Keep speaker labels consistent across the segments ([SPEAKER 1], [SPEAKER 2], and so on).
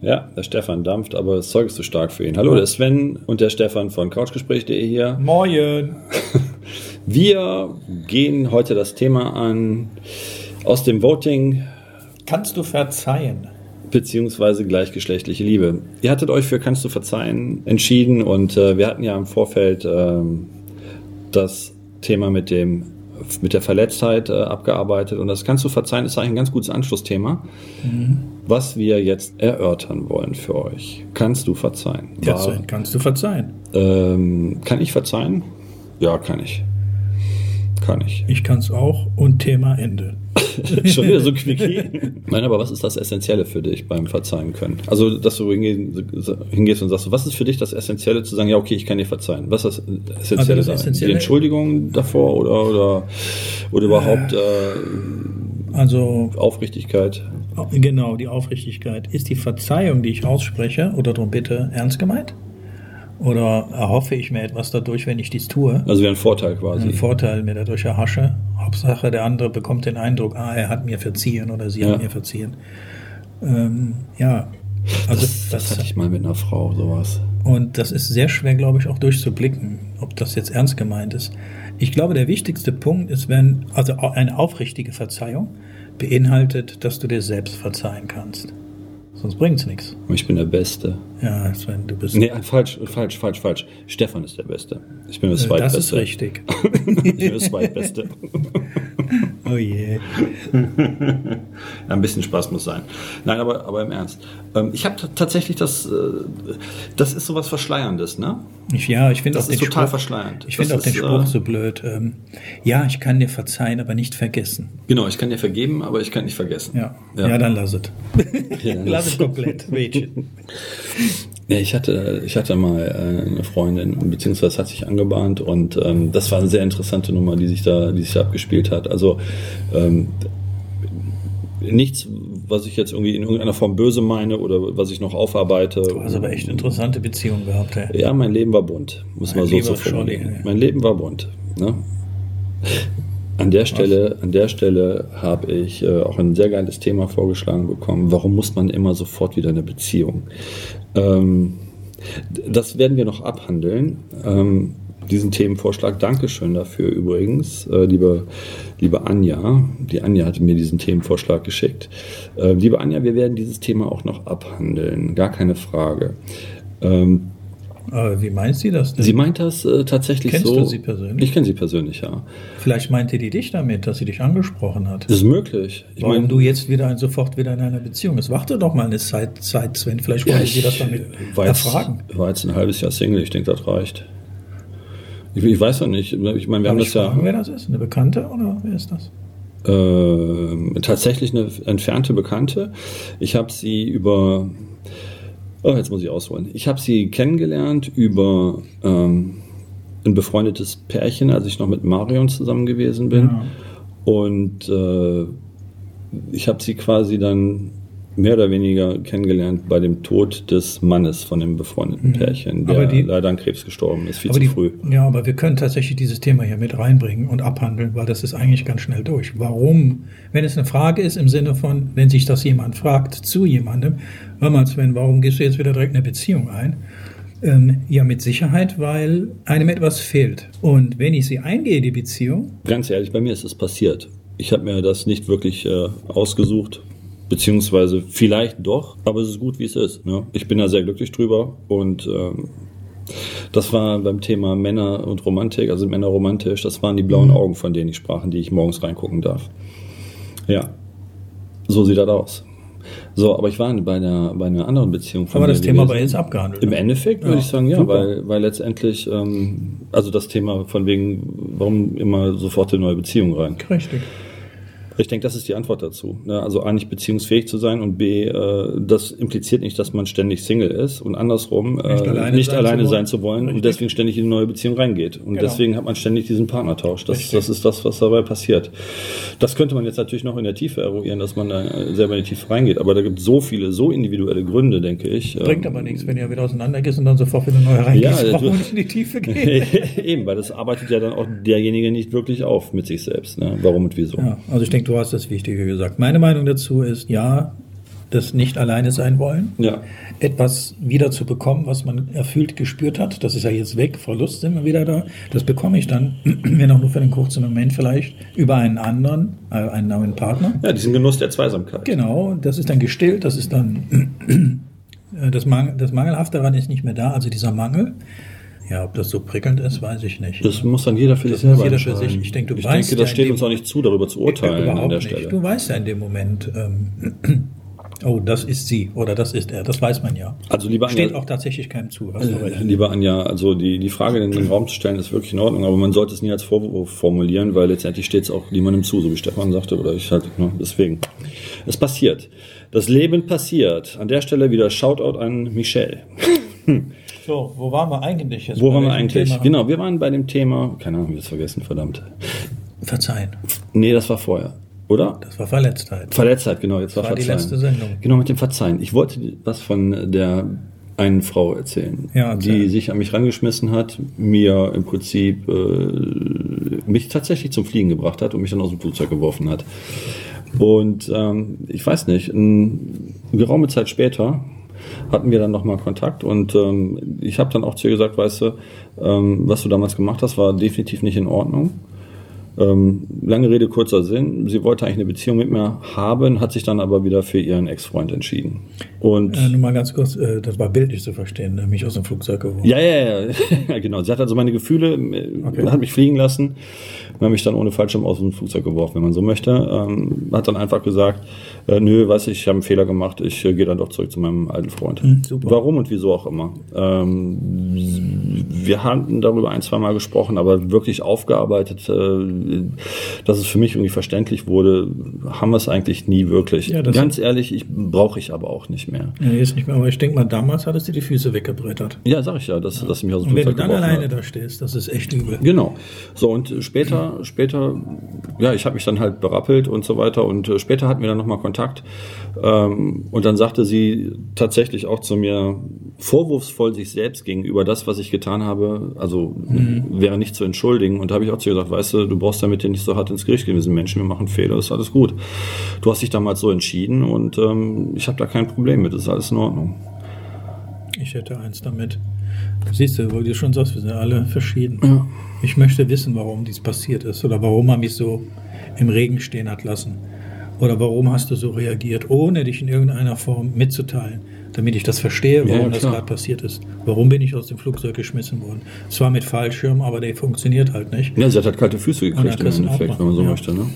[SPEAKER 1] Ja, der Stefan dampft, aber das Zeug ist zu stark für ihn. Hallo, der Sven und der Stefan von couchgespräch.de hier.
[SPEAKER 2] Moin.
[SPEAKER 1] Wir gehen heute das Thema an aus dem Voting
[SPEAKER 2] Kannst du verzeihen?
[SPEAKER 1] beziehungsweise gleichgeschlechtliche Liebe. Ihr hattet euch für Kannst du verzeihen entschieden und äh, wir hatten ja im Vorfeld ähm, das Thema mit dem mit der Verletztheit äh, abgearbeitet und das Kannst du verzeihen ist eigentlich ein ganz gutes Anschlussthema, was wir jetzt erörtern wollen für euch. Kannst du verzeihen?
[SPEAKER 2] Ja,
[SPEAKER 1] War-
[SPEAKER 2] kannst du verzeihen?
[SPEAKER 1] ähm, kann ich verzeihen? Ja, kann ich. Kann ich.
[SPEAKER 2] Ich kann es auch und Thema Ende.
[SPEAKER 1] Schon wieder so quickie. Nein, aber was ist das Essentielle für dich beim Verzeihen können? Also, dass du hingeh- hingehst und sagst, was ist für dich das Essentielle zu sagen, ja, okay, ich kann dir verzeihen? Was ist das Essentielle?
[SPEAKER 2] Also das? Essentielle-
[SPEAKER 1] Die Entschuldigung davor oder, oder, oder überhaupt äh,
[SPEAKER 2] Also
[SPEAKER 1] Aufrichtigkeit?
[SPEAKER 2] genau, die Aufrichtigkeit. Ist die Verzeihung, die ich ausspreche oder darum bitte, ernst gemeint? Oder erhoffe ich mir etwas dadurch, wenn ich dies tue?
[SPEAKER 1] Also wie ein Vorteil quasi.
[SPEAKER 2] Einen Vorteil mir dadurch erhasche. Hauptsache, der andere bekommt den Eindruck, ah, er hat mir verziehen oder sie
[SPEAKER 1] Ja.
[SPEAKER 2] hat mir verziehen. Ähm, ja, also
[SPEAKER 1] das, das hatte ich mal mit einer Frau, sowas.
[SPEAKER 2] Und das ist sehr schwer, glaube ich, auch durchzublicken, ob das jetzt ernst gemeint ist. Ich glaube, der wichtigste Punkt ist, wenn, also eine aufrichtige Verzeihung beinhaltet, dass du dir selbst verzeihen kannst. Sonst bringt es nichts.
[SPEAKER 1] Ich bin der Beste.
[SPEAKER 2] Ja, Sven, du bist.
[SPEAKER 1] Nee, falsch, falsch, falch, falsch. Stefan ist der Beste. Ich bin der
[SPEAKER 2] äh, das
[SPEAKER 1] Zweitbeste.
[SPEAKER 2] ist richtig.
[SPEAKER 1] ich bin der Zweitbeste.
[SPEAKER 2] Oh je.
[SPEAKER 1] Ein bisschen Spaß muss sein. Nein, aber, aber im Ernst. Ähm, ich habe tatsächlich das, äh, das ist sowas Verschleierndes, ne?
[SPEAKER 2] Ich, ja, ich finde
[SPEAKER 1] Das
[SPEAKER 2] auch den
[SPEAKER 1] total
[SPEAKER 2] Spruch,
[SPEAKER 1] verschleiernd.
[SPEAKER 2] Ich finde auch den
[SPEAKER 1] ist,
[SPEAKER 2] Spruch
[SPEAKER 1] äh,
[SPEAKER 2] so blöd. Ähm, ja, ich kann dir verzeihen, aber nicht vergessen.
[SPEAKER 1] Genau, ich kann dir vergeben, aber ich kann nicht vergessen.
[SPEAKER 2] Ja,
[SPEAKER 1] Ja.
[SPEAKER 2] ja. dann lass es.
[SPEAKER 1] Ja,
[SPEAKER 2] lass- es komplett, Mädchen.
[SPEAKER 1] Ja, ich hatte, ich hatte mal äh, eine Freundin, beziehungsweise hat sich angebahnt und ähm, das war eine sehr interessante Nummer, die sich da, die sich da abgespielt hat. Also ähm, nichts, was ich jetzt irgendwie in irgendeiner Form böse meine oder was ich noch aufarbeite.
[SPEAKER 2] Du hast aber echt interessante Beziehungen gehabt, ey.
[SPEAKER 1] Ja, mein Leben war bunt, muss
[SPEAKER 2] Mein
[SPEAKER 1] man so zu formulieren. Mein Leben war bunt. Ne? An der Stelle, an der Stelle habe ich äh, auch ein sehr geiles Thema vorgeschlagen bekommen. Warum muss man immer sofort wieder eine Beziehung? Ähm, das werden wir noch abhandeln. Ähm, diesen Themenvorschlag, Dankeschön dafür übrigens, äh, liebe, liebe Anja. Die Anja hatte mir diesen Themenvorschlag geschickt. Äh, liebe Anja, wir werden dieses Thema auch noch abhandeln, gar keine Frage. Ähm,
[SPEAKER 2] Aber wie meinst du das denn?
[SPEAKER 1] Sie meint das äh, tatsächlich
[SPEAKER 2] Kennst
[SPEAKER 1] so.
[SPEAKER 2] du sie persönlich?
[SPEAKER 1] Ich kenne sie persönlich, ja.
[SPEAKER 2] Vielleicht meinte die dich damit, dass sie dich angesprochen hat.
[SPEAKER 1] Das ist möglich. Ich
[SPEAKER 2] Warum
[SPEAKER 1] meine,
[SPEAKER 2] du jetzt wieder sofort wieder in einer Beziehung bist. Warte doch mal eine Zeit, Zeit Sven. Vielleicht wollte sie das damit
[SPEAKER 1] war jetzt,
[SPEAKER 2] erfragen.
[SPEAKER 1] war jetzt ein halbes Jahr Single. Ich denke, das reicht. Ich, ich weiß ja nicht. Ich meine, wir haben
[SPEAKER 2] Darf
[SPEAKER 1] das
[SPEAKER 2] ich fragen,
[SPEAKER 1] ja
[SPEAKER 2] wer das ist? Eine Bekannte oder wer ist das?
[SPEAKER 1] äh, tatsächlich eine entfernte Bekannte. Ich habe sie über. Oh, jetzt muss ich ausholen. Ich habe sie kennengelernt über ähm, ein befreundetes Pärchen, als ich noch mit Marion zusammen gewesen bin.
[SPEAKER 2] Ja.
[SPEAKER 1] Und äh, ich habe sie quasi dann mehr oder weniger kennengelernt bei dem Tod des Mannes von dem befreundeten Pärchen, der
[SPEAKER 2] Mhm. Die-
[SPEAKER 1] leider an Krebs gestorben ist, viel zu
[SPEAKER 2] die,
[SPEAKER 1] früh.
[SPEAKER 2] ja, aber wir können tatsächlich dieses Thema hier mit reinbringen und abhandeln, weil das ist eigentlich ganz schnell durch. Warum? Wenn es eine Frage ist im Sinne von, wenn sich das jemand fragt zu jemandem, hör mal Sven, warum gehst du jetzt wieder direkt eine Beziehung ein? Ähm, ja, mit Sicherheit, weil einem etwas fehlt. Und wenn ich sie eingehe, die Beziehung,
[SPEAKER 1] Ganz ehrlich, bei mir ist es passiert. Ich habe mir das nicht wirklich äh, ausgesucht, beziehungsweise vielleicht doch, aber es ist gut, wie es ist. Ne? Ich bin da sehr glücklich drüber und ähm, das war beim Thema Männer und Romantik, also Männer romantisch, das waren die blauen Augen, von denen ich sprach, in die ich morgens reingucken darf. Ja, so sieht das aus. So, aber ich war bei einer, bei einer anderen Beziehung von
[SPEAKER 2] aber das Thema
[SPEAKER 1] gewesen.
[SPEAKER 2] war jetzt abgehandelt.
[SPEAKER 1] Im
[SPEAKER 2] ne?
[SPEAKER 1] Endeffekt würde
[SPEAKER 2] Ja,
[SPEAKER 1] ich sagen, ja,
[SPEAKER 2] super.
[SPEAKER 1] weil, weil letztendlich, ähm, also das Thema von wegen, warum immer sofort eine neue Beziehung rein.
[SPEAKER 2] Richtig.
[SPEAKER 1] Ich denke, das ist die Antwort dazu. Ne? Also A, nicht beziehungsfähig zu sein und B, äh, das impliziert nicht, dass man ständig Single ist und andersrum äh,
[SPEAKER 2] Nicht alleine
[SPEAKER 1] nicht
[SPEAKER 2] sein
[SPEAKER 1] alleine
[SPEAKER 2] zu wollen.
[SPEAKER 1] sein zu wollen
[SPEAKER 2] Richtig.
[SPEAKER 1] und deswegen ständig in eine neue Beziehung reingeht. Und
[SPEAKER 2] Genau.
[SPEAKER 1] deswegen hat man ständig diesen Partnertausch. Das, das ist das, was dabei passiert. Das könnte man jetzt natürlich noch in der Tiefe eruieren, dass man da äh, selber in die Tiefe reingeht. Aber da gibt es so viele, so individuelle Gründe, denke ich.
[SPEAKER 2] Bringt
[SPEAKER 1] Ähm,
[SPEAKER 2] aber nichts, wenn ihr wieder auseinandergeht und dann sofort wieder neu reingehst.
[SPEAKER 1] Ja,
[SPEAKER 2] Warum
[SPEAKER 1] du-
[SPEAKER 2] nicht in die Tiefe gehen?
[SPEAKER 1] Eben, weil das arbeitet ja dann auch derjenige nicht wirklich auf mit sich selbst. Ne? Warum und wieso.
[SPEAKER 2] Ja, also ich denke, du hast das Wichtige gesagt. Meine Meinung dazu ist, ja, das nicht alleine sein wollen.
[SPEAKER 1] Ja.
[SPEAKER 2] Etwas wieder zu bekommen, was man erfüllt gespürt hat. Das ist ja jetzt weg, Verlust sind wir wieder da. Das bekomme ich dann, wenn auch nur für einen kurzen Moment vielleicht, über einen anderen, äh, einen neuen Partner.
[SPEAKER 1] Ja, diesen Genuss der Zweisamkeit.
[SPEAKER 2] Genau, das ist dann gestillt, das ist dann äh, das, Mangel, das Mangelhafte daran ist nicht mehr da, also dieser Mangel. Ja, ob das so prickelnd ist, weiß ich nicht.
[SPEAKER 1] Das muss dann jeder für
[SPEAKER 2] Das
[SPEAKER 1] sich selber
[SPEAKER 2] jeder für
[SPEAKER 1] entscheiden.
[SPEAKER 2] sich. Ich denke, du
[SPEAKER 1] ich
[SPEAKER 2] weißt
[SPEAKER 1] denke, das
[SPEAKER 2] ja in
[SPEAKER 1] steht
[SPEAKER 2] dem-
[SPEAKER 1] uns auch nicht zu, darüber zu urteilen an der
[SPEAKER 2] nicht.
[SPEAKER 1] Stelle.
[SPEAKER 2] Du weißt ja in dem Moment, ähm, oh, das ist sie oder das ist er. Das weiß man ja.
[SPEAKER 1] Also lieber
[SPEAKER 2] Steht
[SPEAKER 1] Anja,
[SPEAKER 2] auch tatsächlich keinem zu.
[SPEAKER 1] Äh, lieber Anja, also die, die Frage in den Raum zu stellen ist wirklich in Ordnung, aber man sollte es nie als Vorwurf formulieren, weil letztendlich steht es auch niemandem zu, so wie Stefan sagte, oder ich halt, ne, deswegen. Es passiert. Das Leben passiert. An der Stelle wieder Shoutout an Michelle.
[SPEAKER 2] So, wo waren wir eigentlich jetzt?
[SPEAKER 1] Wo waren wir eigentlich?
[SPEAKER 2] Thema?
[SPEAKER 1] Genau, wir waren bei dem Thema, keine Ahnung, wir es vergessen, verdammt.
[SPEAKER 2] Verzeihen.
[SPEAKER 1] Nee, das war vorher, oder?
[SPEAKER 2] Das war Verletztheit.
[SPEAKER 1] Verletztheit, genau, jetzt war,
[SPEAKER 2] Das war die
[SPEAKER 1] Verzeihen.
[SPEAKER 2] letzte Sendung.
[SPEAKER 1] Genau, mit dem Verzeihen. Ich wollte was von der einen Frau erzählen,
[SPEAKER 2] Ja, erzähl.
[SPEAKER 1] die sich an mich rangeschmissen hat, mir im Prinzip äh, mich tatsächlich zum Fliegen gebracht hat und mich dann aus dem Flugzeug geworfen hat. Und ähm, ich weiß nicht, eine geraume Zeit später hatten wir dann nochmal Kontakt und ähm, ich habe dann auch zu ihr gesagt, weißt du, ähm, was du damals gemacht hast, war definitiv nicht in Ordnung. Ähm, lange Rede, kurzer Sinn. Sie wollte eigentlich eine Beziehung mit mir haben, hat sich dann aber wieder für ihren Ex-Freund entschieden. Und
[SPEAKER 2] Äh, nur mal ganz kurz, äh, das war bildlich zu verstehen, ne? mich aus dem Flugzeug geworfen.
[SPEAKER 1] ja, ja, ja, genau. Sie hat also meine Gefühle, äh, hat mich fliegen lassen und hat mich dann ohne Fallschirm aus dem Flugzeug geworfen, wenn man so möchte. Ähm, hat dann einfach gesagt, äh, nö, weiß ich, ich habe einen Fehler gemacht, ich äh, gehe dann doch zurück zu meinem alten Freund.
[SPEAKER 2] super.
[SPEAKER 1] Warum und wieso auch immer. Ähm, wir hatten darüber ein, zwei Mal gesprochen, aber wirklich aufgearbeitet, äh, dass es für mich irgendwie verständlich wurde, haben wir es eigentlich nie wirklich.
[SPEAKER 2] Ja,
[SPEAKER 1] Ganz ehrlich, ich brauche ich aber auch nicht mehr.
[SPEAKER 2] Ja, jetzt nicht mehr, aber ich denke mal, damals hattest du die Füße weggebrettert.
[SPEAKER 1] Ja, sag ich ja, dass, dass sie mich aus dem
[SPEAKER 2] Und wenn du dann alleine
[SPEAKER 1] hat.
[SPEAKER 2] da stehst, das ist echt übel.
[SPEAKER 1] Genau. So, und später, später, ja, ich habe mich dann halt berappelt und so weiter. Und äh, später hatten wir dann nochmal Kontakt. Ähm, und dann sagte sie tatsächlich auch zu mir, vorwurfsvoll sich selbst gegenüber das, was ich getan habe, also wäre nicht zu entschuldigen. Und da habe ich auch zu ihr gesagt, weißt du, du brauchst damit ja nicht so hart ins Gericht gehen. Wir sind Menschen, wir machen Fehler, das ist alles gut. Du hast dich damals so entschieden und ähm, ich habe da kein Problem mit, das ist alles in Ordnung.
[SPEAKER 2] Ich hätte eins damit. Siehst du, weil du schon sagst, wir sind alle verschieden.
[SPEAKER 1] Ja.
[SPEAKER 2] Ich möchte wissen, warum dies passiert ist oder warum er mich so im Regen stehen hat lassen. Oder warum hast du so reagiert, ohne dich in irgendeiner Form mitzuteilen, damit ich das verstehe, warum
[SPEAKER 1] ja,
[SPEAKER 2] das gerade passiert ist. Warum bin ich aus dem Flugzeug geschmissen worden? Zwar mit Fallschirm, aber der funktioniert halt nicht.
[SPEAKER 1] Ja, sie hat halt kalte Füße gekriegt im Endeffekt, wenn man so
[SPEAKER 2] Ja.
[SPEAKER 1] möchte. Ne?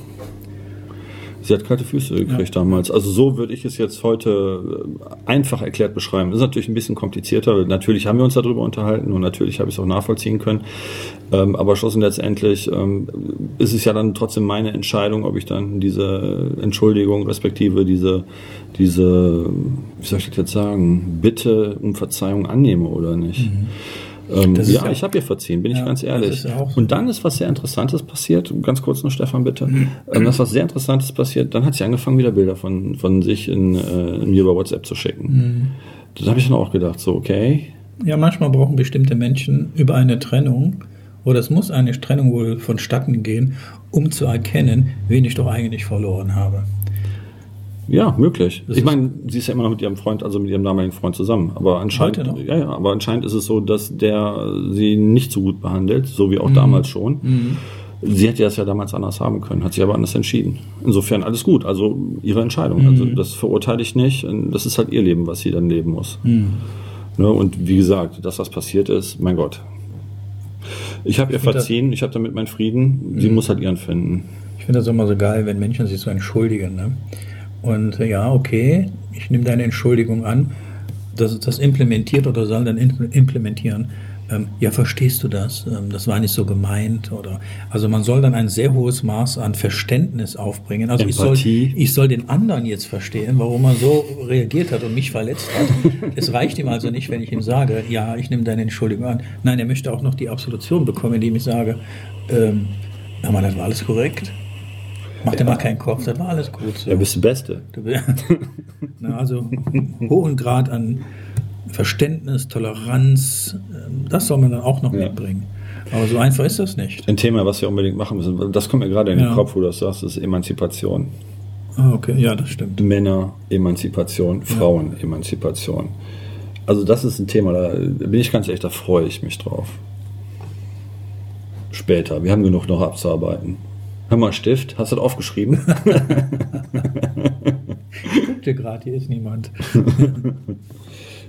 [SPEAKER 1] Sie hat kalte Füße gekriegt damals. Also so würde ich es jetzt heute äh, einfach erklärt beschreiben. Ist natürlich ein bisschen komplizierter. Natürlich haben wir uns darüber unterhalten und natürlich habe ich es auch nachvollziehen können. Ähm, aber schlossen letztendlich ähm, ist es ja dann trotzdem meine Entscheidung, ob ich dann diese Entschuldigung respektive diese, diese, wie soll ich das jetzt sagen, Bitte um Verzeihung annehme oder nicht.
[SPEAKER 2] Mhm. Das ist
[SPEAKER 1] ja,
[SPEAKER 2] ja-
[SPEAKER 1] ich habe ihr verziehen, bin ich
[SPEAKER 2] Ja,
[SPEAKER 1] ganz
[SPEAKER 2] das
[SPEAKER 1] ehrlich.
[SPEAKER 2] ja so.
[SPEAKER 1] Und dann ist was sehr Interessantes passiert. Ganz kurz noch, Stefan, bitte. Ähm, das was sehr Interessantes passiert. Dann hat sie angefangen, wieder Bilder von, von sich in, äh, mir über WhatsApp zu schicken. Da habe ich dann auch gedacht, so, okay.
[SPEAKER 2] Ja, manchmal brauchen bestimmte Menschen über eine Trennung, oder es muss eine Trennung wohl vonstatten gehen, um zu erkennen, wen ich doch eigentlich verloren habe.
[SPEAKER 1] Ja, möglich.
[SPEAKER 2] Das
[SPEAKER 1] ich meine, sie ist ja immer noch mit ihrem Freund, also mit ihrem damaligen Freund zusammen. Aber anscheinend, ja, ja, aber anscheinend ist es so, dass der sie nicht so gut behandelt, so wie auch damals schon. Sie hätte das ja damals anders haben können, hat sich aber anders entschieden. Insofern alles gut, also ihre Entscheidung. Also das verurteile ich nicht. Das ist halt ihr Leben, was sie dann leben muss. Ne, und wie gesagt, das, was passiert ist, mein Gott. Ich habe ihr verziehen, ich habe damit meinen Frieden. Sie muss halt ihren finden.
[SPEAKER 2] Ich finde das immer so geil, wenn Menschen sich so entschuldigen. Ne? Und äh, ja, okay, ich nehme deine Entschuldigung an. Das, das implementiert oder soll dann impl- implementieren. Ähm, ja, verstehst du das? Ähm, das war nicht so gemeint. Oder also man soll dann ein sehr hohes Maß an Verständnis aufbringen. Also ich soll, ich soll den anderen jetzt verstehen, warum er so reagiert hat und mich verletzt hat. es reicht ihm also nicht, wenn ich ihm sage, ja, ich nehme deine Entschuldigung an. Nein, er möchte auch noch die Absolution bekommen, indem ich sage, ähm, na mal, das war alles korrekt. Mach dir mal keinen Kopf, das war alles gut. So.
[SPEAKER 1] Ja, bist du Beste.
[SPEAKER 2] Du bist- Na, also hohen Grad an Verständnis, Toleranz, ähm, das soll man dann auch noch
[SPEAKER 1] Ja.
[SPEAKER 2] mitbringen. Aber so einfach ist das nicht.
[SPEAKER 1] Ein Thema, was wir unbedingt machen müssen. Das kommt mir gerade in den
[SPEAKER 2] Ja.
[SPEAKER 1] Kopf, wo du das sagst, ist Emanzipation.
[SPEAKER 2] Ah, okay, ja, das stimmt.
[SPEAKER 1] Männer-Emanzipation, Frauen-Emanzipation. Also das ist ein Thema, da bin ich ganz ehrlich, da freue ich mich drauf. Später, wir haben genug noch abzuarbeiten. Hör mal, Stift, hast du das aufgeschrieben?
[SPEAKER 2] Guck dir gerade, hier ist niemand.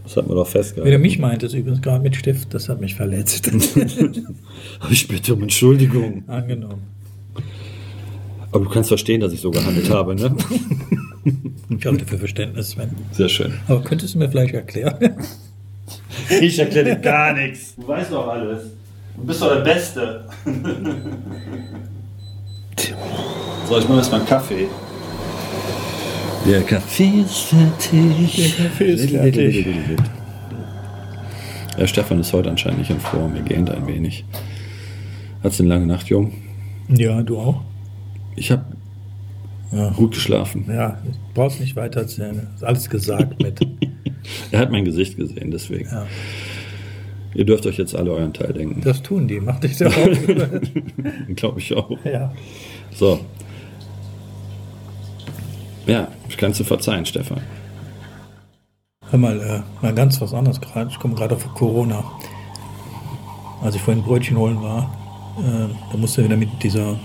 [SPEAKER 1] Das hat man doch
[SPEAKER 2] Wenn
[SPEAKER 1] festgehalten.
[SPEAKER 2] er mich meint, ist übrigens gerade mit Stift, das hat mich verletzt.
[SPEAKER 1] Ich bitte um Entschuldigung.
[SPEAKER 2] Angenommen.
[SPEAKER 1] Aber du kannst verstehen, dass ich so gehandelt habe, ne?
[SPEAKER 2] Ich halte für Verständnis, Sven.
[SPEAKER 1] Sehr schön.
[SPEAKER 2] Aber könntest du mir vielleicht erklären?
[SPEAKER 1] Ich erkläre dir gar nichts. Du weißt doch alles. Du bist doch der Beste. So, ich mache jetzt mal einen Kaffee. Der Kaffee ist fertig.
[SPEAKER 2] Der Kaffee ist fertig.
[SPEAKER 1] Ja, Stefan ist heute anscheinend nicht in Form. Er gähnt ein wenig. Hat's eine lange Nacht, Jung?
[SPEAKER 2] Ja, du auch?
[SPEAKER 1] Ich habe
[SPEAKER 2] Ja.
[SPEAKER 1] gut geschlafen.
[SPEAKER 2] Ja, brauchst nicht weiter erzählen. Ist alles gesagt mit.
[SPEAKER 1] Er hat mein Gesicht gesehen, deswegen.
[SPEAKER 2] Ja.
[SPEAKER 1] Ihr dürft euch jetzt alle euren Teil denken.
[SPEAKER 2] Das tun die, mach dich sehr auf.
[SPEAKER 1] Glaube ich auch.
[SPEAKER 2] ja.
[SPEAKER 1] So. Ja, ich kann zu verzeihen, Stefan.
[SPEAKER 2] Hör mal, äh, mal ganz was anderes gerade. Ich komme gerade auf Corona. Als ich vorhin Brötchen holen war, äh, da musste wieder mit dieser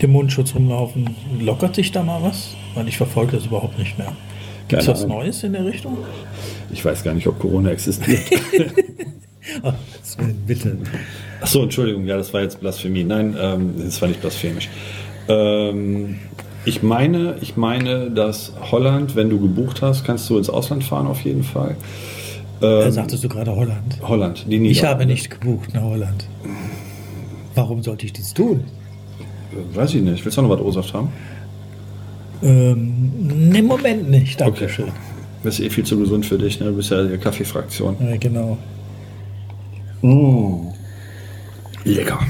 [SPEAKER 2] dem Mundschutz rumlaufen. Lockert sich da mal was? Weil ich verfolge das überhaupt nicht mehr. Gibt es was. Neues in der Richtung?
[SPEAKER 1] Ich weiß gar nicht, ob Corona existiert.
[SPEAKER 2] Ach, Sven, bitte.
[SPEAKER 1] Achso, Entschuldigung, ja, das war jetzt Blasphemie. Nein, ähm, das war nicht blasphemisch. Ähm, ich meine, ich meine, dass Holland, wenn du gebucht hast, kannst du ins Ausland fahren auf jeden Fall.
[SPEAKER 2] Äh,
[SPEAKER 1] Ähm,
[SPEAKER 2] sagtest du gerade Holland?
[SPEAKER 1] Holland, die
[SPEAKER 2] Ich
[SPEAKER 1] Niederlande.
[SPEAKER 2] habe nicht gebucht nach Holland. Warum sollte ich dies tun?
[SPEAKER 1] Weiß ich nicht. Willst du noch was O-Saft haben?
[SPEAKER 2] Ähm, Im Moment nicht, danke schön.
[SPEAKER 1] Das ist eh viel zu gesund für dich, ne? Du bist ja die Kaffeefraktion.
[SPEAKER 2] Ja, genau.
[SPEAKER 1] Lecker.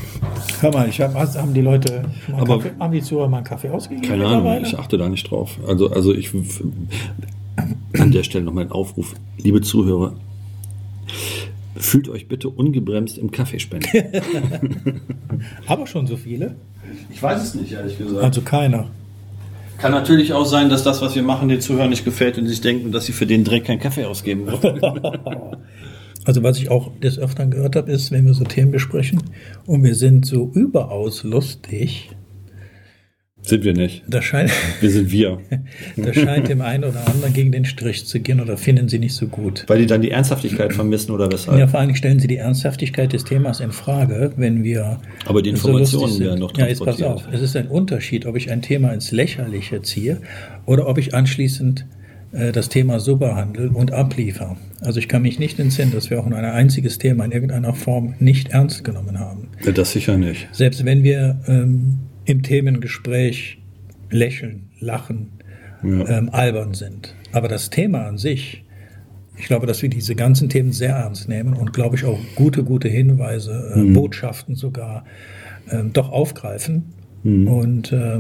[SPEAKER 2] Hör mal, ich hab, haben die Leute, mal
[SPEAKER 1] Aber-
[SPEAKER 2] Kaffee, haben die Zuhörer mal einen Kaffee ausgegeben?
[SPEAKER 1] Keine Ahnung, ich achte da nicht drauf. Also, also ich an der Stelle nochmal ein Aufruf, liebe Zuhörer. Fühlt euch bitte ungebremst im Kaffee spenden.
[SPEAKER 2] Aber schon so viele?
[SPEAKER 1] Ich weiß es nicht, ehrlich gesagt.
[SPEAKER 2] Also keiner.
[SPEAKER 1] Kann natürlich auch sein, dass das, was wir machen, den Zuhörern nicht gefällt und sie sich denken, dass sie für den Dreck keinen Kaffee ausgeben wollen.
[SPEAKER 2] Also was ich auch des Öfteren gehört habe, ist, wenn wir so Themen besprechen und wir sind so überaus lustig,
[SPEAKER 1] Sind wir nicht.
[SPEAKER 2] das scheint,
[SPEAKER 1] Wir sind wir.
[SPEAKER 2] das scheint dem einen oder anderen gegen den Strich zu gehen oder finden sie nicht so gut.
[SPEAKER 1] Weil die dann die Ernsthaftigkeit vermissen oder weshalb.
[SPEAKER 2] Ja, vor Dingen stellen sie die Ernsthaftigkeit des Themas in Frage, wenn wir
[SPEAKER 1] Aber die
[SPEAKER 2] so
[SPEAKER 1] Informationen
[SPEAKER 2] sind.
[SPEAKER 1] werden noch
[SPEAKER 2] Ja, jetzt pass auf. Es ist ein Unterschied, ob ich ein Thema ins Lächerliche ziehe oder ob ich anschließend das Thema so behandle und abliefere. Also ich kann mich nicht entsinnen, dass wir auch ein einziges Thema in irgendeiner Form nicht ernst genommen haben.
[SPEAKER 1] Das sicher nicht.
[SPEAKER 2] Selbst wenn wir ähm, im Themengespräch lächeln, lachen,
[SPEAKER 1] Ja.
[SPEAKER 2] ähm, albern sind. Aber das Thema an sich, ich glaube, dass wir diese ganzen Themen sehr ernst nehmen und, glaube ich, auch gute, gute Hinweise, äh, Botschaften sogar ähm, doch aufgreifen. Und äh,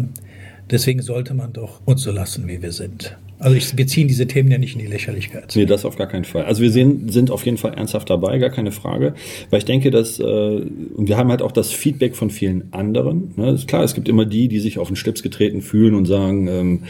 [SPEAKER 2] deswegen sollte man doch uns so lassen, wie wir sind. Also ich, wir ziehen diese Themen ja nicht in die Lächerlichkeit.
[SPEAKER 1] Nee, das auf gar keinen Fall. Also wir sehen, sind auf jeden Fall ernsthaft dabei, gar keine Frage. Weil ich denke, dass, äh, und wir haben halt auch das Feedback von vielen anderen. Ne? Ist klar, es gibt immer die, die sich auf den Schlips getreten fühlen und sagen, ähm,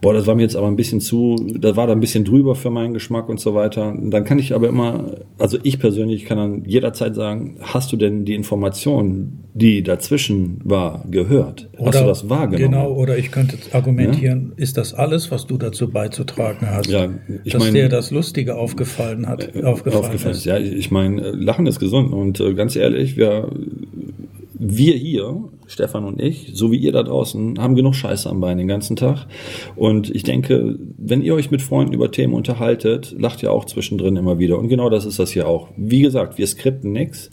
[SPEAKER 1] boah, das war mir jetzt aber ein bisschen zu, da war da ein bisschen drüber für meinen Geschmack und so weiter. Dann kann ich aber immer, also ich persönlich kann dann jederzeit sagen, hast du denn die Information, die dazwischen war, gehört? hast du das wahrgenommen?
[SPEAKER 2] Genau, oder ich könnte argumentieren, ist das alles, was du dazu beizutragen hast?
[SPEAKER 1] Ja, ich
[SPEAKER 2] dass
[SPEAKER 1] meine-
[SPEAKER 2] dir das Lustige aufgefallen hat, aufgefallen,
[SPEAKER 1] aufgefallen
[SPEAKER 2] ist.
[SPEAKER 1] ist. Ja, ich meine, äh, Lachen ist gesund und äh, ganz ehrlich, wir, wir hier, Stefan und ich, so wie ihr da draußen, haben genug Scheiße am Bein den ganzen Tag. Und ich denke, wenn ihr euch mit Freunden über Themen unterhaltet, lacht ihr auch zwischendrin immer wieder. Und genau das ist das hier auch. Wie gesagt, wir skripten nichts.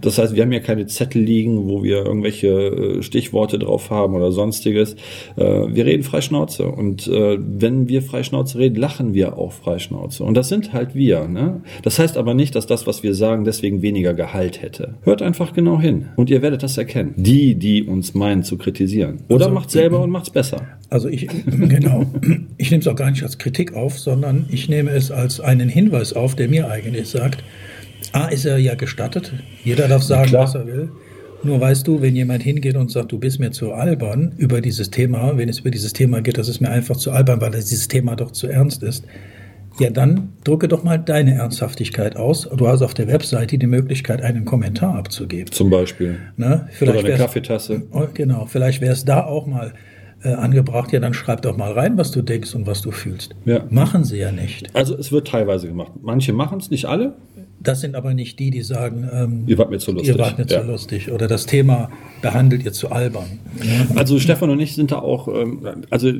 [SPEAKER 1] Das heißt, wir haben ja keine Zettel liegen, wo wir irgendwelche äh, Stichworte drauf haben oder sonstiges. Äh, Wir reden frei Schnauze. Und äh, wenn wir frei Schnauze reden, lachen wir auch frei Schnauze. Und das sind halt wir. Ne? Das heißt aber nicht, dass das, was wir sagen, deswegen weniger Gehalt hätte. Hört einfach genau hin. Und ihr werdet das erkennen. Die, die uns meinen zu kritisieren. Oder
[SPEAKER 2] Also-
[SPEAKER 1] macht selber und macht's besser.
[SPEAKER 2] Also ich, genau, ich nehme es auch gar nicht als Kritik auf, sondern ich nehme es als einen Hinweis auf, der mir eigentlich sagt, A, ist er ja gestattet, jeder darf sagen,
[SPEAKER 1] klar.
[SPEAKER 2] was er will. Nur weißt du, wenn jemand hingeht und sagt, du bist mir zu albern über dieses Thema, wenn es über dieses Thema geht, das ist mir einfach zu albern, weil dieses Thema doch zu ernst ist, ja, dann drücke doch mal deine Ernsthaftigkeit aus. Du hast auf der Webseite die Möglichkeit, einen Kommentar abzugeben.
[SPEAKER 1] Zum Beispiel.
[SPEAKER 2] Ne?
[SPEAKER 1] Oder eine Kaffeetasse.
[SPEAKER 2] Oh, genau, vielleicht wäre es da auch mal äh, angebracht, ja, dann schreib doch mal rein, was du denkst und was du fühlst.
[SPEAKER 1] Ja.
[SPEAKER 2] Machen sie ja nicht.
[SPEAKER 1] Also es wird teilweise gemacht. Manche machen es, nicht alle.
[SPEAKER 2] Das sind aber nicht die, die sagen, ähm,
[SPEAKER 1] ihr wart mir zu lustig.
[SPEAKER 2] Ihr wart mir ja. zu lustig. Oder das Thema behandelt ihr zu albern.
[SPEAKER 1] Also Stefan und ich sind da auch, ähm, also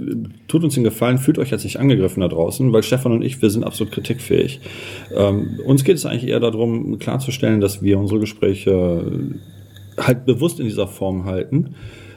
[SPEAKER 1] tut uns den Gefallen, fühlt euch jetzt nicht angegriffen da draußen, weil Stefan und ich, wir sind absolut kritikfähig. Ähm, uns geht es eigentlich eher darum, klarzustellen, dass wir unsere Gespräche halt bewusst in dieser Form halten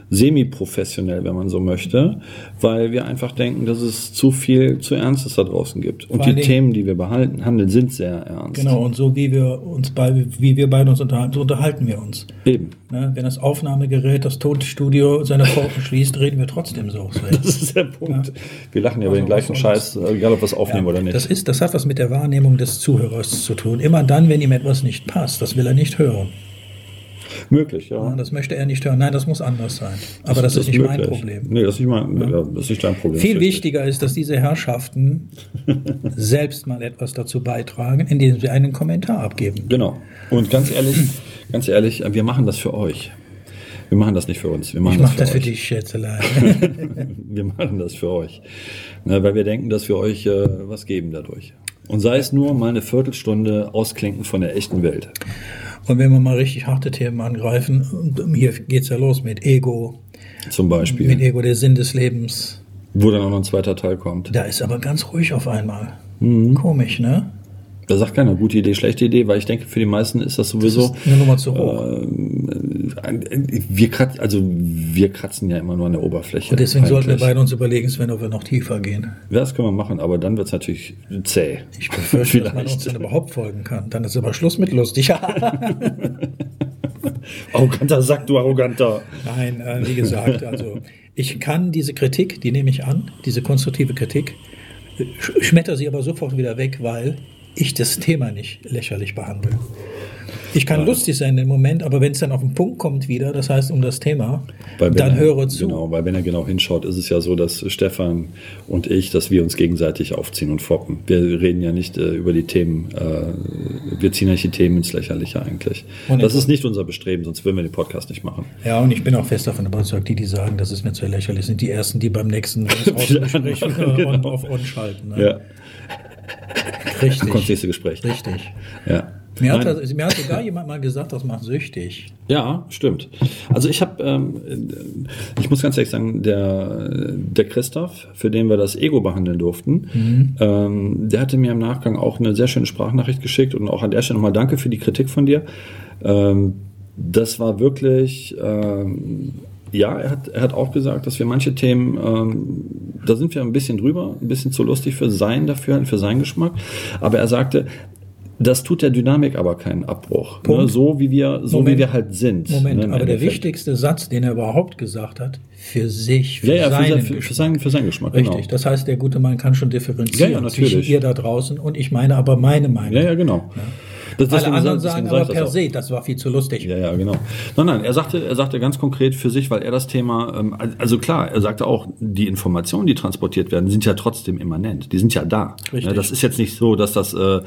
[SPEAKER 1] semi-professionell, wenn man so möchte, weil wir einfach denken, dass es zu viel zu Ernstes da draußen gibt. Und die Themen, die wir behalten, handeln, sind sehr ernst.
[SPEAKER 2] Genau, und so wie wir uns bei, wie wir beide uns unterhalten, so unterhalten wir uns.
[SPEAKER 1] Eben.
[SPEAKER 2] Ne? Wenn das Aufnahmegerät, das Tonstudio seine Pforten schließt, reden wir trotzdem so.
[SPEAKER 1] Das ist der Punkt. Ja. Wir lachen ja also über den gleichen Scheiß, egal ob wir es aufnehmen ja, oder nicht.
[SPEAKER 2] Das, ist, das hat was mit der Wahrnehmung des Zuhörers zu tun. Immer dann, wenn ihm etwas nicht passt, das will er nicht hören.
[SPEAKER 1] Möglich, ja.
[SPEAKER 2] Das möchte er nicht hören. Nein, das muss anders sein. Aber das, das, das ist nicht möglich. mein Problem.
[SPEAKER 1] Nee, das ist nicht, mein, ja. das ist nicht dein Problem.
[SPEAKER 2] Viel wichtiger ist, dass diese Herrschaften selbst mal etwas dazu beitragen, indem sie einen Kommentar abgeben.
[SPEAKER 1] Genau. Und ganz ehrlich, ganz ehrlich, wir machen das für euch. Wir machen das nicht für uns. Wir machen
[SPEAKER 2] ich
[SPEAKER 1] mache
[SPEAKER 2] das,
[SPEAKER 1] für,
[SPEAKER 2] für dich, Schätzelein.
[SPEAKER 1] wir machen das für euch. Na, weil wir denken, dass wir euch äh, was geben dadurch. Und sei es nur mal eine Viertelstunde Ausklinken von der echten Welt.
[SPEAKER 2] Und wenn wir mal richtig harte Themen angreifen, hier geht es ja los mit Ego.
[SPEAKER 1] Zum Beispiel.
[SPEAKER 2] Mit Ego, der Sinn des Lebens.
[SPEAKER 1] Wo dann auch noch ein zweiter Teil kommt.
[SPEAKER 2] Da ist aber ganz ruhig auf einmal. Mhm. Komisch, ne?
[SPEAKER 1] Da sagt keiner, gute Idee, schlechte Idee, weil ich denke, für die meisten ist das sowieso. Das
[SPEAKER 2] ist eine Nummer zu hoch. Äh,
[SPEAKER 1] wir, kratzen, also wir kratzen ja immer nur an der Oberfläche.
[SPEAKER 2] Und deswegen eigentlich. sollten wir beide uns überlegen, Sven, ob wir noch tiefer gehen.
[SPEAKER 1] Ja, das können wir machen, aber dann wird es natürlich zäh.
[SPEAKER 2] Ich befürchte, dass man uns dann überhaupt folgen kann. Dann ist aber Schluss mit lustig.
[SPEAKER 1] arroganter Sack, du Arroganter.
[SPEAKER 2] Nein, äh, wie gesagt, also ich kann diese Kritik, die nehme ich an, diese konstruktive Kritik, schmetter sie aber sofort wieder weg, weil ich das Thema nicht lächerlich behandle. Ich kann ja. lustig sein im Moment, aber wenn es dann auf den Punkt kommt wieder, das heißt um das Thema, dann er, höre zu.
[SPEAKER 1] Genau, weil wenn er genau hinschaut, ist es ja so, dass Stefan und ich, dass wir uns gegenseitig aufziehen und foppen. Wir reden ja nicht äh, über die Themen, äh, wir ziehen ja nicht die Themen ins Lächerliche eigentlich. Und das ist nicht unser Bestreben, sonst würden wir den Podcast nicht machen.
[SPEAKER 2] Ja, und ich bin auch fest davon überzeugt, die, die sagen, das ist mir zu lächerlich, sind die Ersten, die beim nächsten Ausgespräch genau. auf On schalten.
[SPEAKER 1] Ne? Ja. Richtig. Kommt das nächste Gespräch.
[SPEAKER 2] Richtig.
[SPEAKER 1] Ja.
[SPEAKER 2] Mir hat, das, mir hat, sogar jemand mal gesagt, das macht süchtig.
[SPEAKER 1] Ja, stimmt. Also ich habe, ähm, ich muss ganz ehrlich sagen, der, der Christoph, für den wir das Ego behandeln durften, mhm. ähm, der hatte mir im Nachgang auch eine sehr schöne Sprachnachricht geschickt und auch an der Stelle nochmal danke für die Kritik von dir. Ähm, das war wirklich, ähm, ja, er hat, er hat auch gesagt, dass wir manche Themen, ähm, da sind wir ein bisschen drüber, ein bisschen zu lustig für sein dafür, für seinen Geschmack. Aber er sagte, das tut der Dynamik aber keinen Abbruch. Ne? So wie wir, so Moment, wie wir halt sind.
[SPEAKER 2] Moment, ne, aber der wichtigste Satz, den er überhaupt gesagt hat, für sich, für,
[SPEAKER 1] ja, ja,
[SPEAKER 2] seinen,
[SPEAKER 1] für, für, seinen, für seinen Geschmack.
[SPEAKER 2] Richtig. Genau. Das heißt, der gute Mann kann schon differenzieren ja, ja, zwischen ihr da draußen und ich meine aber meine Meinung.
[SPEAKER 1] Ja, ja, genau. Ja.
[SPEAKER 2] Das, Alle anderen sagen aber per se, das war viel zu lustig.
[SPEAKER 1] Ja, ja, genau. Nein, nein, er sagte, er sagte ganz konkret für sich, weil er das Thema, ähm, also klar, er sagte auch, die Informationen, die transportiert werden, sind ja trotzdem immanent. Die sind ja da. Richtig. Ja, das ist jetzt nicht so, dass das äh,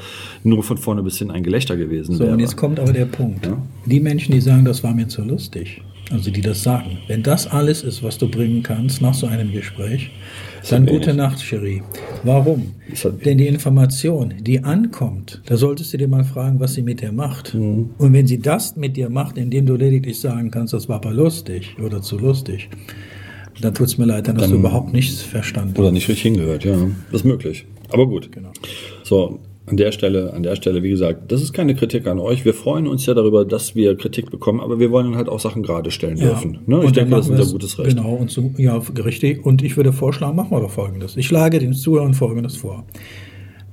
[SPEAKER 1] nur von vorne bis hin ein Gelächter gewesen so, wäre.
[SPEAKER 2] Und jetzt kommt aber der Punkt. Ja? Die Menschen, die sagen, das war mir zu lustig, also die das sagen, wenn das alles ist, was du bringen kannst nach so einem Gespräch, dann gute Nacht, Cherie. Warum? Denn die Information, die ankommt, da solltest du dir mal fragen, was sie mit dir macht. Mhm. Und wenn sie das mit dir macht, indem du lediglich sagen kannst, das war aber lustig oder zu lustig, dann tut es mir leid, dann, dann hast du überhaupt nichts verstanden.
[SPEAKER 1] Oder nicht richtig hingehört, ja. Das ist möglich. Aber gut. Genau. So, an der Stelle, an der Stelle, wie gesagt, das ist keine Kritik an euch. Wir freuen uns ja darüber, dass wir Kritik bekommen, aber wir wollen halt auch Sachen gerade stellen ja. dürfen. Ne? Ich denke, das ist unser gutes Recht.
[SPEAKER 2] Genau, und so, ja, richtig. Und ich würde vorschlagen, machen wir doch Folgendes. Ich schlage den Zuhörern Folgendes vor.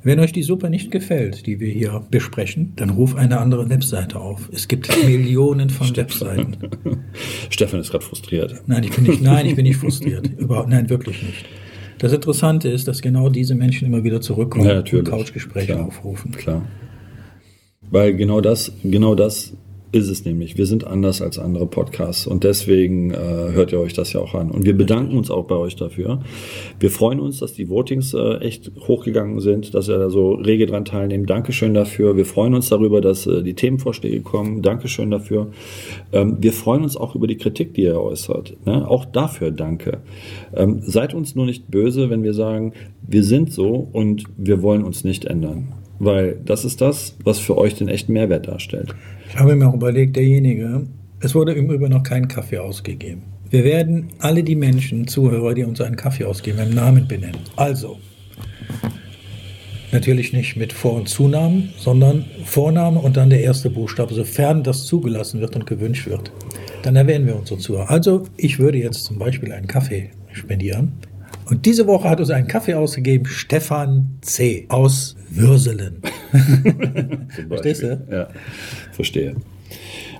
[SPEAKER 2] Wenn euch die Suppe nicht gefällt, die wir hier besprechen, dann ruf eine andere Webseite auf. Es gibt Millionen von Webseiten.
[SPEAKER 1] Stefan ist gerade frustriert.
[SPEAKER 2] Nein, ich bin nicht, nein, ich bin nicht frustriert. Überhaupt, nein, wirklich nicht. Das Interessante ist, dass genau diese Menschen immer wieder zurückkommen
[SPEAKER 1] ja,
[SPEAKER 2] und Couchgespräche Klar. aufrufen.
[SPEAKER 1] Klar. Weil genau das, genau das ist es nämlich. Wir sind anders als andere Podcasts und deswegen äh, hört ihr euch das ja auch an. Und wir bedanken uns auch bei euch dafür. Wir freuen uns, dass die Votings äh, echt hochgegangen sind, dass ihr da so rege dran teilnehmt. Dankeschön dafür. Wir freuen uns darüber, dass äh, die Themenvorschläge kommen. Dankeschön dafür. Ähm, wir freuen uns auch über die Kritik, die ihr äußert. Ne? Auch dafür danke. Ähm, seid uns nur nicht böse, wenn wir sagen, wir sind so und wir wollen uns nicht ändern. Weil das ist das, was für euch den echten Mehrwert darstellt.
[SPEAKER 2] Ich habe mir auch überlegt, derjenige, es wurde im Übrigen noch kein Kaffee ausgegeben. Wir werden alle die Menschen, Zuhörer, die uns einen Kaffee ausgeben, im Namen benennen. Also, natürlich nicht mit Vor- und Zunamen, sondern Vorname und dann der erste Buchstabe, sofern das zugelassen wird und gewünscht wird. Dann erwähnen wir unsere Zuhörer. Also, ich würde jetzt zum Beispiel einen Kaffee spendieren. Und diese Woche hat uns einen Kaffee ausgegeben, Stefan C. aus Würselen.
[SPEAKER 1] Verstehst du? Ja, verstehe.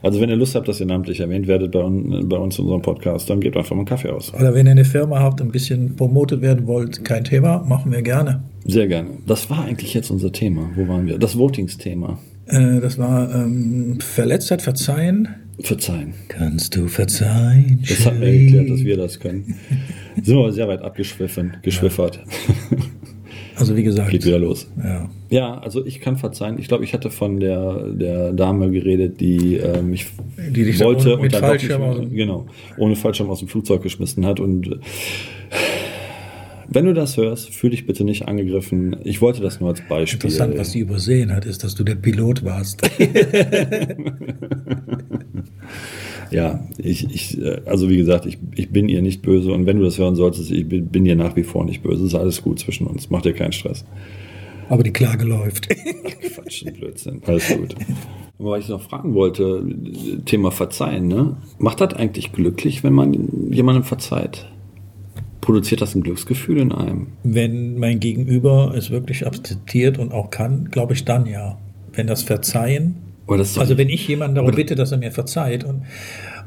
[SPEAKER 1] Also wenn ihr Lust habt, dass ihr namentlich erwähnt werdet bei, bei uns in unserem Podcast, dann gebt einfach mal einen Kaffee aus.
[SPEAKER 2] Oder wenn ihr eine Firma habt ein bisschen promotet werden wollt, kein Thema, machen wir gerne.
[SPEAKER 1] Sehr gerne. Das war eigentlich jetzt unser Thema. Wo waren wir? Das Votingsthema.
[SPEAKER 2] Äh, das war ähm, Verletztheit, Verzeihen.
[SPEAKER 1] Verzeihen.
[SPEAKER 2] Kannst du verzeihen?
[SPEAKER 1] Das hat mir geklärt, dass wir das können. Sind wir aber sehr weit abgeschwiffen, geschwiffert. Ja.
[SPEAKER 2] Also wie gesagt.
[SPEAKER 1] Geht wieder los.
[SPEAKER 2] Ja.
[SPEAKER 1] Ja, also ich kann verzeihen. Ich glaube, ich hatte von der, der Dame geredet, die äh, mich
[SPEAKER 2] die dich
[SPEAKER 1] wollte und
[SPEAKER 2] Fallschirm
[SPEAKER 1] aus dem, genau, ohne Fallschirm aus dem Flugzeug geschmissen hat. Und wenn du das hörst, fühl dich bitte nicht angegriffen. Ich wollte das nur als Beispiel.
[SPEAKER 2] Interessant, was sie übersehen hat, ist, dass du der Pilot warst.
[SPEAKER 1] ja, ich, ich, also wie gesagt, ich, ich bin ihr nicht böse und wenn du das hören solltest, ich bin, bin dir nach wie vor nicht böse. Ist alles gut zwischen uns. Mach dir keinen Stress.
[SPEAKER 2] Aber die Klage läuft.
[SPEAKER 1] Quatsch, Blödsinn. Alles gut. Aber was ich noch fragen wollte, Thema Verzeihen, ne? Macht das eigentlich glücklich, wenn man jemandem verzeiht? Produziert das ein Glücksgefühl in einem?
[SPEAKER 2] Wenn mein Gegenüber es wirklich akzeptiert und auch kann, glaube ich dann ja. Wenn das Verzeihen also wenn ich jemanden darum bitte, dass er mir verzeiht und,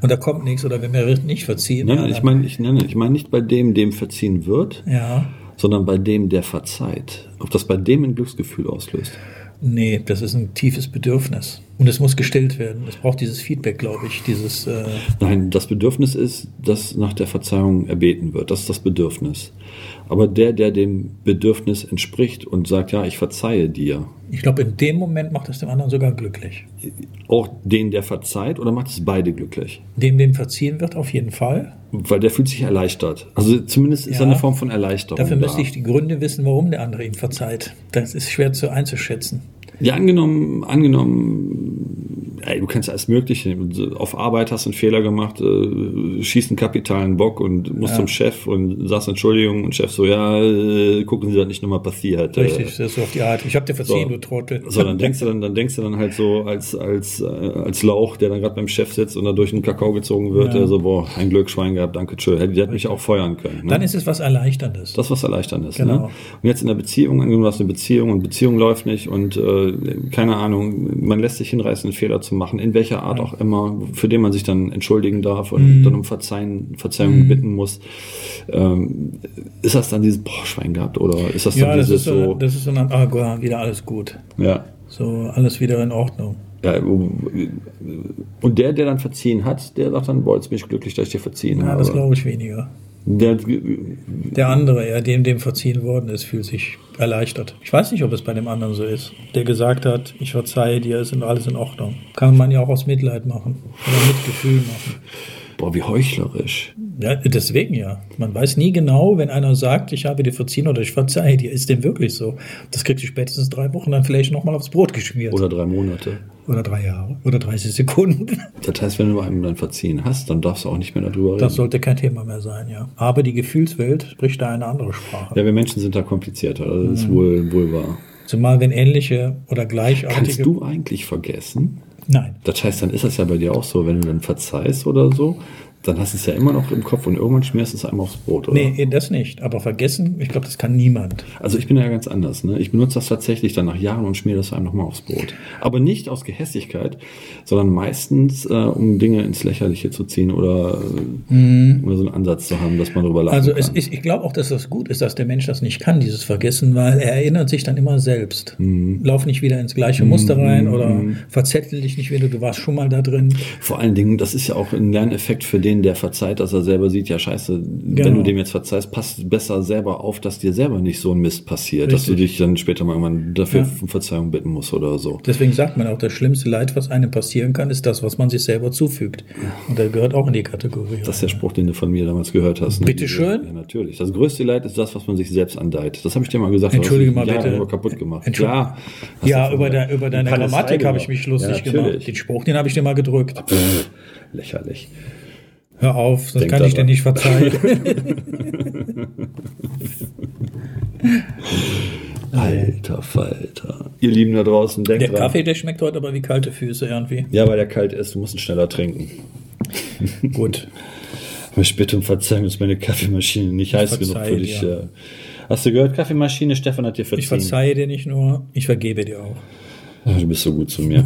[SPEAKER 2] und da kommt nichts oder wenn mir nicht verziehen.
[SPEAKER 1] Nein, ich meine ich, nein, ich mein nicht bei dem, dem verziehen wird,
[SPEAKER 2] ja.
[SPEAKER 1] sondern bei dem, der verzeiht. Ob das bei dem ein Glücksgefühl auslöst.
[SPEAKER 2] Nee, das ist ein tiefes Bedürfnis. Und es muss gestillt werden. Es braucht dieses Feedback, glaube ich. Dieses, äh
[SPEAKER 1] Nein, das Bedürfnis ist, dass nach der Verzeihung erbeten wird. Das ist das Bedürfnis. Aber der, der dem Bedürfnis entspricht und sagt, ja, ich verzeihe dir.
[SPEAKER 2] Ich glaube, in dem Moment macht es dem anderen sogar glücklich.
[SPEAKER 1] Auch den, der verzeiht, oder macht es beide glücklich?
[SPEAKER 2] Dem, dem verziehen wird, auf jeden Fall.
[SPEAKER 1] Weil der fühlt sich erleichtert. Also zumindest ist ja, eine Form von Erleichterung.
[SPEAKER 2] Dafür
[SPEAKER 1] da.
[SPEAKER 2] müsste ich die Gründe wissen, warum der andere ihm verzeiht. Das ist schwer zu einzuschätzen.
[SPEAKER 1] Ja, angenommen, angenommen, ey, du kannst alles Mögliche. Auf Arbeit hast du einen Fehler gemacht, äh, schießt einen kapitalen Bock und musst ja. zum Chef und sagst Entschuldigung und Chef so, ja, äh, gucken Sie, dass nicht nochmal passiert.
[SPEAKER 2] Richtig, das ist so auf die Art. Ich habe dir verziehen, so, du Trottel.
[SPEAKER 1] So, dann denkst du dann, dann denkst du dann halt so als als äh, als Lauch, der dann gerade beim Chef sitzt und da durch einen Kakao gezogen wird, ja. der so, boah, ein Glück, Schwein gehabt, danke, tschö. Die hat mich auch feuern können. Ne?
[SPEAKER 2] Dann ist es was Erleichterndes.
[SPEAKER 1] Das ist was Erleichterndes. Ne?
[SPEAKER 2] Genau.
[SPEAKER 1] Ne? Und jetzt in der Beziehung, angenommen, du hast eine Beziehung und Beziehung läuft nicht und äh, keine Ahnung, man lässt sich hinreißen, einen Fehler zu machen, in welcher Art auch immer, für den man sich dann entschuldigen darf und mhm. dann um Verzeihen, Verzeihung mhm. bitten muss. Ähm, ist das dann dieses boah, Schwein gehabt oder ist das dann
[SPEAKER 2] ja,
[SPEAKER 1] dieses
[SPEAKER 2] das ist so, Das ist ein, ah, wieder alles gut.
[SPEAKER 1] Ja.
[SPEAKER 2] So, alles wieder in Ordnung.
[SPEAKER 1] Ja, und der, der dann verziehen hat, der sagt dann, boah, jetzt bin ich glücklich, dass ich dir verziehen
[SPEAKER 2] ja,
[SPEAKER 1] habe.
[SPEAKER 2] Ja, das glaube ich weniger.
[SPEAKER 1] Der,
[SPEAKER 2] der andere, ja, dem dem verziehen worden ist, fühlt sich erleichtert. Ich weiß nicht, ob es bei dem anderen so ist. Der gesagt hat, ich verzeihe dir, ist alles in Ordnung. Kann man ja auch aus Mitleid machen oder Mitgefühl machen.
[SPEAKER 1] Boah, wie heuchlerisch.
[SPEAKER 2] Ja, deswegen ja. Man weiß nie genau, wenn einer sagt, ich habe dir verziehen oder ich verzeihe dir, ist dem wirklich so. Das kriegst du spätestens drei Wochen dann vielleicht nochmal aufs Brot geschmiert.
[SPEAKER 1] Oder drei Monate.
[SPEAKER 2] Oder drei Jahre. Oder 30 Sekunden.
[SPEAKER 1] Das heißt, wenn du einem dann verziehen hast, dann darfst du auch nicht mehr darüber reden.
[SPEAKER 2] Das sollte kein Thema mehr sein, ja. Aber die Gefühlswelt spricht da eine andere Sprache.
[SPEAKER 1] Ja, wir Menschen sind da komplizierter. Das ist mhm. wohl, wohl wahr.
[SPEAKER 2] Zumal wenn ähnliche oder gleichartige...
[SPEAKER 1] Kannst du eigentlich vergessen?
[SPEAKER 2] Nein.
[SPEAKER 1] Das heißt, dann ist das ja bei dir auch so, wenn du dann verzeihst oder so, dann hast du es ja immer noch im Kopf und irgendwann schmierst du es einmal aufs Brot, oder?
[SPEAKER 2] Nee, das nicht. Aber vergessen, ich glaube, das kann niemand.
[SPEAKER 1] Also ich bin ja ganz anders. Ne? Ich benutze das tatsächlich dann nach Jahren und schmier das einem nochmal aufs Brot. Aber nicht aus Gehässigkeit, sondern meistens, äh, um Dinge ins Lächerliche zu ziehen oder, mhm. oder so einen Ansatz zu haben, dass man darüber lachen
[SPEAKER 2] Also es ist, ich glaube auch, dass das gut ist, dass der Mensch das nicht kann, dieses Vergessen, weil er erinnert sich dann immer selbst. Mhm. Lauf nicht wieder ins gleiche Muster rein oder mhm. verzettel dich nicht wieder, du warst schon mal da drin.
[SPEAKER 1] Vor allen Dingen, das ist ja auch ein Lerneffekt für den, der verzeiht, dass er selber sieht, ja scheiße, genau. wenn du dem jetzt verzeihst, passt besser selber auf, dass dir selber nicht so ein Mist passiert, Richtig. dass du dich dann später mal irgendwann dafür ja. um Verzeihung bitten musst oder so.
[SPEAKER 2] Deswegen sagt man auch, das schlimmste Leid, was einem passieren kann, ist das, was man sich selber zufügt. Und der gehört auch in die Kategorie.
[SPEAKER 1] Das ist der Spruch, den du von mir damals gehört hast.
[SPEAKER 2] Ne? Bitte schön.
[SPEAKER 1] Ja, natürlich. Das größte Leid ist das, was man sich selbst andeiht. Das habe ich dir mal gesagt.
[SPEAKER 2] Entschuldige mal bitte.
[SPEAKER 1] kaputt gemacht.
[SPEAKER 2] Klar. Ja, über, der, über deine Grammatik habe ich mich lustig ja, gemacht. Den Spruch, den habe ich dir mal gedrückt.
[SPEAKER 1] Pff, lächerlich.
[SPEAKER 2] Hör auf, das kann ich dir nicht verzeihen.
[SPEAKER 1] Alter Falter. Ihr Lieben da draußen, denkt
[SPEAKER 2] Der
[SPEAKER 1] dran.
[SPEAKER 2] Kaffee, der schmeckt heute aber wie kalte Füße irgendwie.
[SPEAKER 1] Ja, weil der kalt ist, du musst ihn schneller trinken.
[SPEAKER 2] Gut.
[SPEAKER 1] Ich bitte um Verzeihung, dass meine Kaffeemaschine nicht ich heiß genug für dich. Ja. Äh, hast du gehört, Kaffeemaschine? Stefan hat dir verziehen.
[SPEAKER 2] Ich verzeihe dir nicht nur, ich vergebe dir auch.
[SPEAKER 1] Ach, du bist so gut zu mir.